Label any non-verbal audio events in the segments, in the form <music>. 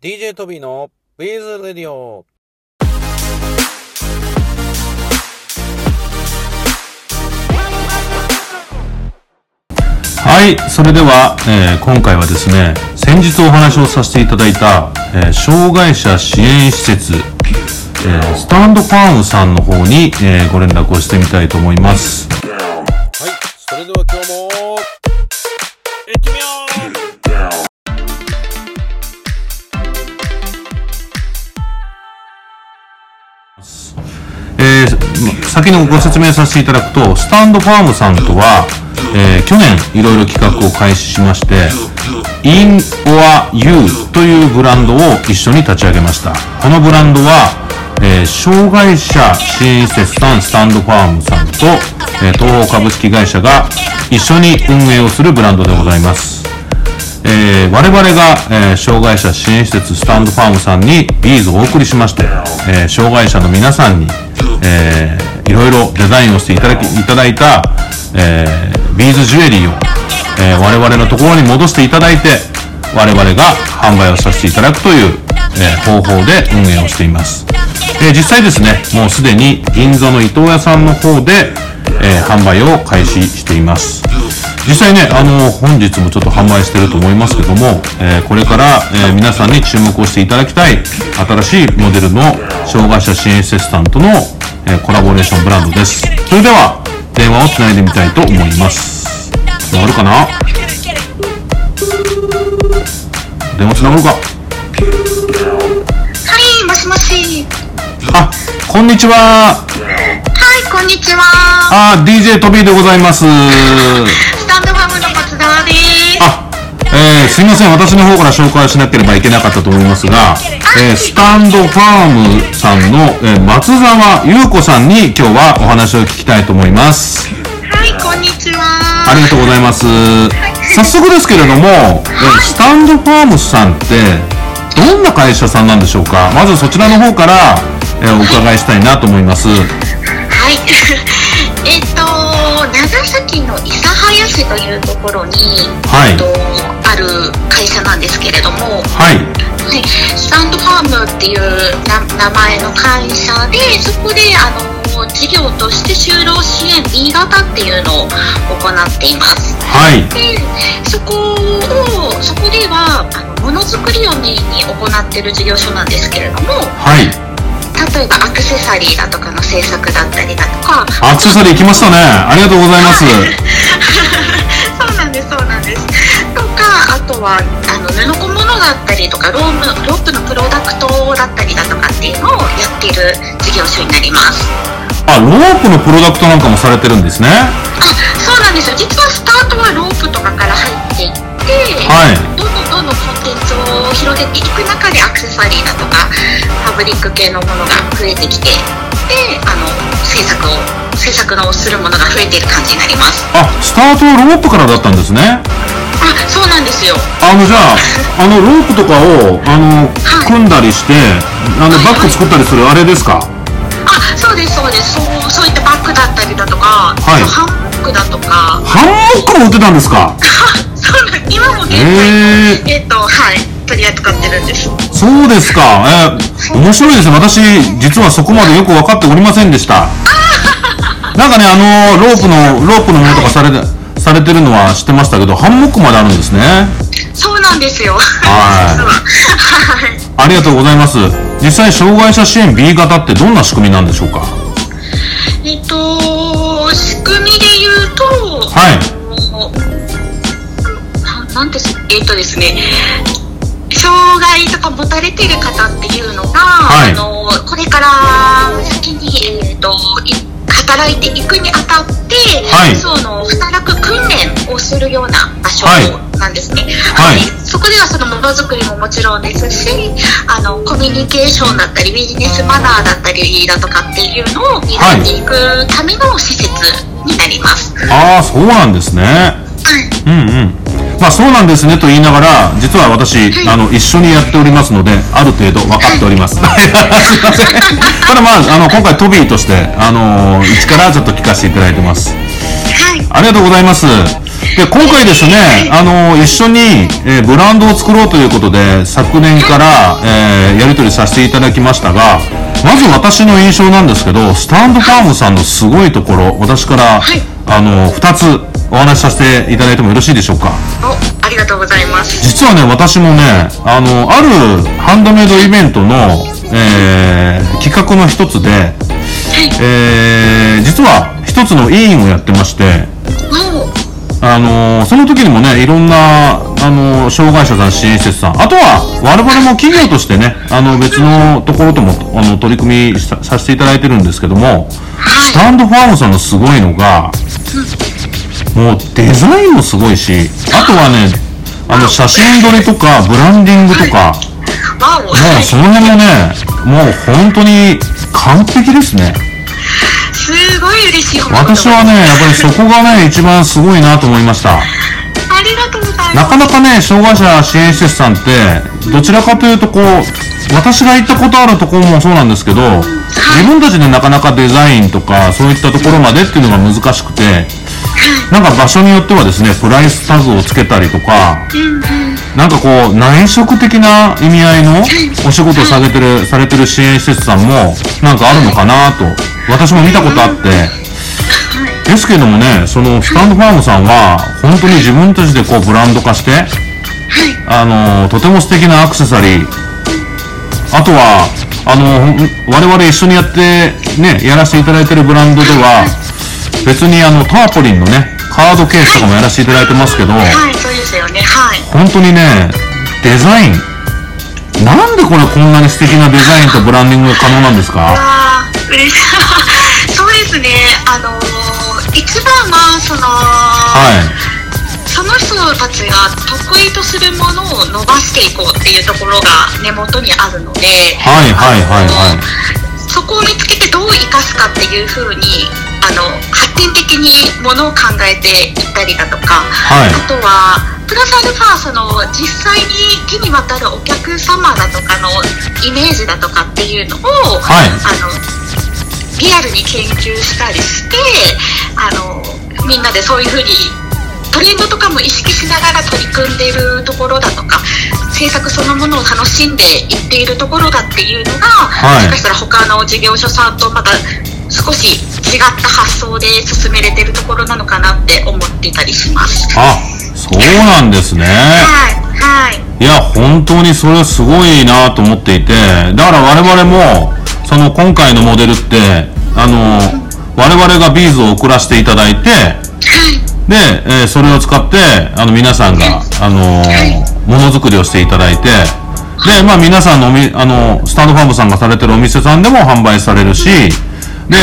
DJ トビーのウィズレディオはい、それでは、えー今回はですね、先日お話をさせていただいた、えー障害者支援施設、えースタンドファームさんの方に、えーご連絡をしてみたいと思います。はいそれでは今日も行ってみよう先にご説明させていただくと、スタンドファームさんとは、えー去年いろいろ企画を開始しまして、In or You というブランドを一緒に立ち上げました。このブランドは、えー障害者支援施設さんスタンドファームさんと、えー東方株式会社が一緒に運営をするブランドでございます。えー我々が、えー障害者支援施設スタンドファームさんにビーズをお送りしまして、えー障害者の皆さんに、えいろいろデザインをしていただきいただいた、えービーズジュエリーを、えー我々のところに戻していただいて我々が販売をさせていただくという、えー方法で運営をしています、え実際ですねもうすでに銀座の伊藤屋さんの方で、え販売を開始しています。実際ね、あの、本日もちょっと販売してると思いますけども、えーこれから、えー皆さんに注目をしていただきたい、新しいモデルの障害者支援施設さんとの、えーコラボレーションブランドです。それでは、電話をつないでみたいと思います。つながるかな？電話つながるかはい、もしもし。あ、こんにちは。はい、こんにちは。あ、DJ トビーでございます。<laughs> えーすいません。私の方から紹介をしなければいけなかったと思いますが、えースタンドファームさんの、えー松沢優子さんに今日はお話を聞きたいと思います。はい、こんにちは。ありがとうございます。早速ですけれども、えースタンドファームさんってどんな会社さんなんでしょうか？まずそちらの方から、えーお伺いしたいなと思います。はい。<laughs> えっと、長崎の諫早市というところに、はいえっと、ある会社なんですけれども、はい。はい、スタンドファームっていうな名前の会社でそこであの事業として就労支援 B 型っていうのを行っていますはい。でそこをそこではあのものづくりをメインに行っている事業所なんですけれどもはい。例えばアクセサリーだとかの制作だったりだとかアクセサリー来ましたね。ありがとうございます。<laughs> とはあの布小物だったりとかロープロープのプロダクトだったりだとかっていうのをやっている事業所になりますあ、ロープのプロダクトなんかもされてるんですね。あそうなんですよ実はスタートはロープとかから入っていって、はいどんどんどんどんコンテンツを広げていく中でアクセサリーだとかファブリック系のものが増えてきてであの制作を制作のするものが増えている感じになりますあ、スタートはロープからだったんですね。ですよ。あの、じゃあ、<laughs> あの、ロープとかを、あの、はい。組んだりして、あの、バッグ作ったりするあれですか？あそうですそうです。そうそういったバッグだったりだとか、はい。ハンモックだとか。ハンモックも売ってたんですか？あ <laughs> そうなん今も現在、へえっ、とはい取り扱ってるんです。そうですか。えー面白いですね。私、実はそこまでよく分かっておりませんでした。<laughs> なんかね、あの、ロープの、ロープのものとかされて、されてるのは知ってましたけど、ハンモックまであるんですね。そうなんですよはい実ははいありがとうございます。実際、障害者支援 B 型ってどんな仕組みなんでしょうか？えっと仕組みで言うとはい。ななんてすえっとですね障害とか持たれてる方っていうのが、はいあのこれから先に、えっとい働いていくにあたって、はいその働く訓練をするような場所はいなんですね。はいそこではそのものづくりももちろんですしあのコミュニケーションだったりビジネスマナーだったりだとかっていうのを磨いていくための施設になります。ああ、そうなんですね。はいうんうん。まあそうなんですねと言いながら、実は私、あの、一緒にやっておりますので、ある程度分かっております。すいません。<laughs> ただまあ、あの、今回トビーとして、あの、一からちょっと聞かせていただいてます。はいありがとうございます。で、今回ですね、あの、一緒に、えーブランドを作ろうということで、昨年から、えーやり取りさせていただきましたが、まず私の印象なんですけど、スタンドファームさんのすごいところ、私から、はい。あの、二つお話しさせていただいてもよろしいでしょうか？おありがとうございます。実はね、私もね、あの、あるハンドメイドイベントの、えー企画の一つで、えー実は一つの委員をやってまして、お。あのその時にもね、いろんな、あの障害者さん、支援施設さん、あとは、我々も企業としてね、あの、別のところとも、あの、取り組みささせていただいてるんですけども、スタンドファームさんのすごいのが、もうデザインもすごいし、あとはね、あの、写真撮りとか、ブランディングとか、もうその辺もね、もう本当に完璧ですね。すごい嬉しい私はね、やっぱりそこがね、一番すごいなと思いました。ありがとうございます。なかなかね、障害者支援施設さんって、どちらかというとこう、私が行ったことあるところもそうなんですけど、自分たちでなかなかデザインとか、そういったところまでっていうのが難しくて、なんか場所によってはですね、プライスタグをつけたりとか、なんかこう、内職的な意味合いのお仕事をされてる、されてる支援施設さんも、なんかあるのかなと、私も見たことあって、ですけどもね、そのスタンドファームさんは、本当に自分たちでこうブランド化して、あの、とても素敵なアクセサリー、あとは、あの、我々一緒にやって、ね、やらせていただいてるブランドでは、別にあの、ターポリンのね、カードケースとかもやらせていただいてますけど、はいそうですよね。はい。本当にね、デザイン、なんでこれこんなに素敵なデザインとブランディングが可能なんですか？わあ嬉しい。<laughs> そうですね。あのー一番はその、はい。その人たちが得意とするものを伸ばしていこうっていうところが根元にあるので、はいはいはいはい。そこを見つけてどう生かすかっていうふうにあの発展的にものを考えていったりだとか、はいあとはプラスアルファその実際に手に渡るお客様だとかのイメージだとかっていうのを、はいあのリアルに研究したりしてあのみんなでそういうふうにトレンドとかも意識しながら取り組んでいるところだとか制作そのものを楽しんでいっているところだっていうのが、はいもしかしたら他の事業所さんとまた少し違った発想で進めれてるところなのかなって思っていたりします。あ、そうなんですね。はい、はい、いや、本当にそれすごいなと思っていて、だから我々も、その今回のモデルって、あの、我々がビーズを送らせていただいて、で、えーそれを使って、あの、皆さんが、あのものづくりをしていただいて、で、まあ皆さんのおみ、あの、スタンドファームさんがされてるお店さんでも販売されるし、で、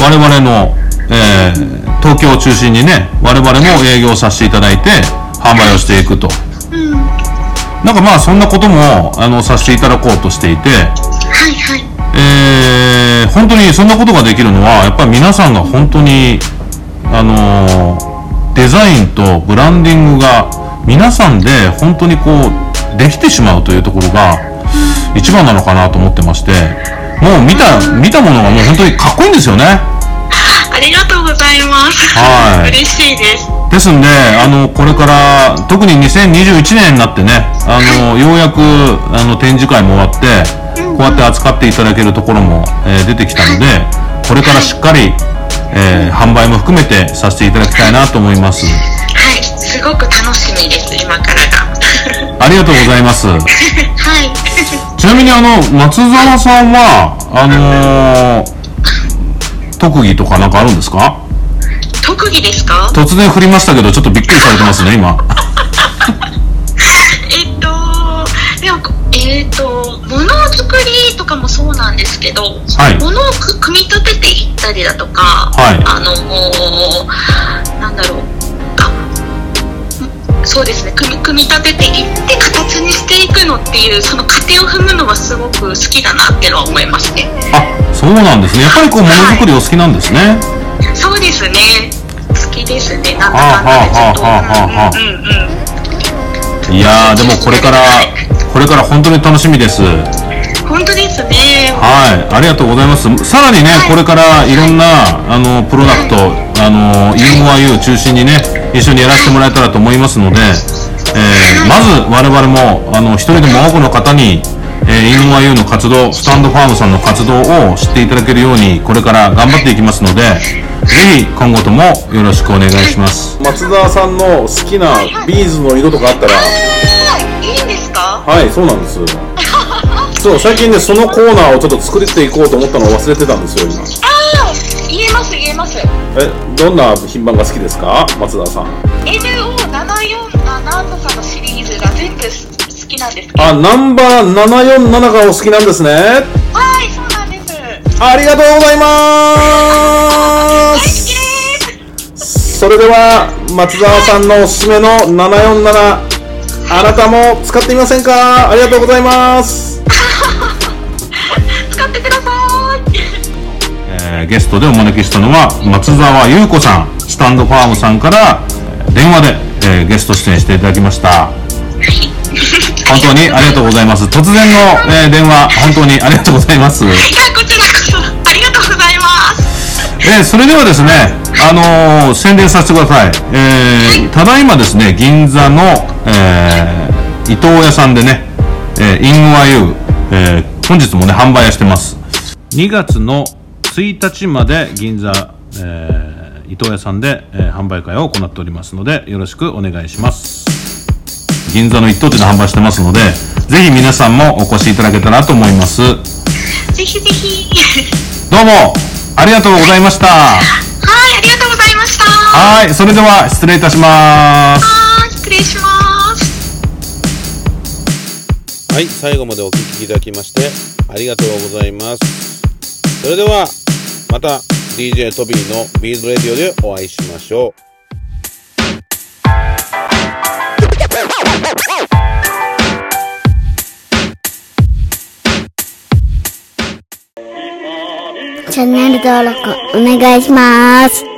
我々の、えー東京を中心にね、我々も営業させていただいて、販売をしていくと。なんかまあそんなことも、あの、させていただこうとしていて、はい、はい。えー本当にそんなことができるのは、やっぱり皆さんが本当に、あのーデザインとブランディングが皆さんで本当にこう、できてしまうというところが一番なのかなと思ってまして、もう見た、見たものがもう本当にかっこいいんですよね。ありがとうございます。はい嬉しいです。ですんで、あの、これから、特に2021年になってね、あの、ようやく、あの、展示会も終わって、こうやって扱っていただけるところも、えー出てきたので、これからしっかり、えー販売も含めてさせていただきたいなと思います。はい、すごく楽しみです、今からが。<laughs> ありがとうございます。<laughs> はい。<laughs> ちなみに、あの、松沢さんは、あのー特技とかなんかあるんですか？特技ですか？突然振りましたけど、ちょっとびっくりされてますね、今。えっと、でも、えっと、ものづくりとかもそうなんですけど、はいものをく組み立てていったりだとか、はいあの、なんだろう、あ、そうですね組み、組み立てていって形にしていくのっていう、その過程を踏むのはすごく好きだなっていうのは思いますね。あ、そうなんですね。やっぱりこう、ものづくりお好きなんですね。そうですね。好きですね。なんだはあかんだでちょっと。いやー、でもこれから、これから本当に楽しみです。は本当ですね。い、ありがとうございます。さらにね、これからい。ろんな、あの、プロダクト、あの、UMIU 中心にね、一緒にやらせてもらえたらと思いますので、えーまず我々もあの一人でも多くの方に、えー、インワユーの活動スタンドファームさんの活動を知っていただけるようにこれから頑張っていきますのでぜひ今後ともよろしくお願いします。松沢さんの好きなビーズの色とかあったら。あーいいんですか？はいそうなんですそう最近ねそのコーナーをちょっと作っていこうと思ったのを忘れてたんですよ今。ああ言えます言えます。えどんな品番が好きですか？松沢さん。NO747 とかのシリーズが全部好きなんですあナンバー747がお好きなんですね。はいそうなんです。ありがとうございま大好きす。ですそれでは松沢さんのおすすめの747あなたも使ってみませんか？ありがとうございますえーゲストでお招きしたのは松沢優子さんスタンドファームさんからえー電話で、えーゲスト出演していただきました。本当にありがとうございます。突然の、えー電話本当にありがとうございます、いやこちらこそありがとうございます。えーそれではですねあのー宣伝させてください、えーただいまですね銀座の、えー伊藤屋さんでね、えー、インワユー、えー本日もね販売してます。2月の1日まで銀座、えー伊藤屋さんで、えー販売会を行っておりますのでよろしくお願いします。銀座の一等地で販売してますのでぜひ皆さんもお越しいただけたらと思います。ぜひぜひ。どうもありがとうございました。はいありがとうございました。はいそれでは失礼いたします。はい失礼します。はい最後までお聞きいただきましてありがとうございます。それではまた DJ トビーのビーズレディオでお会いしましょうチャンネル登録お願いします。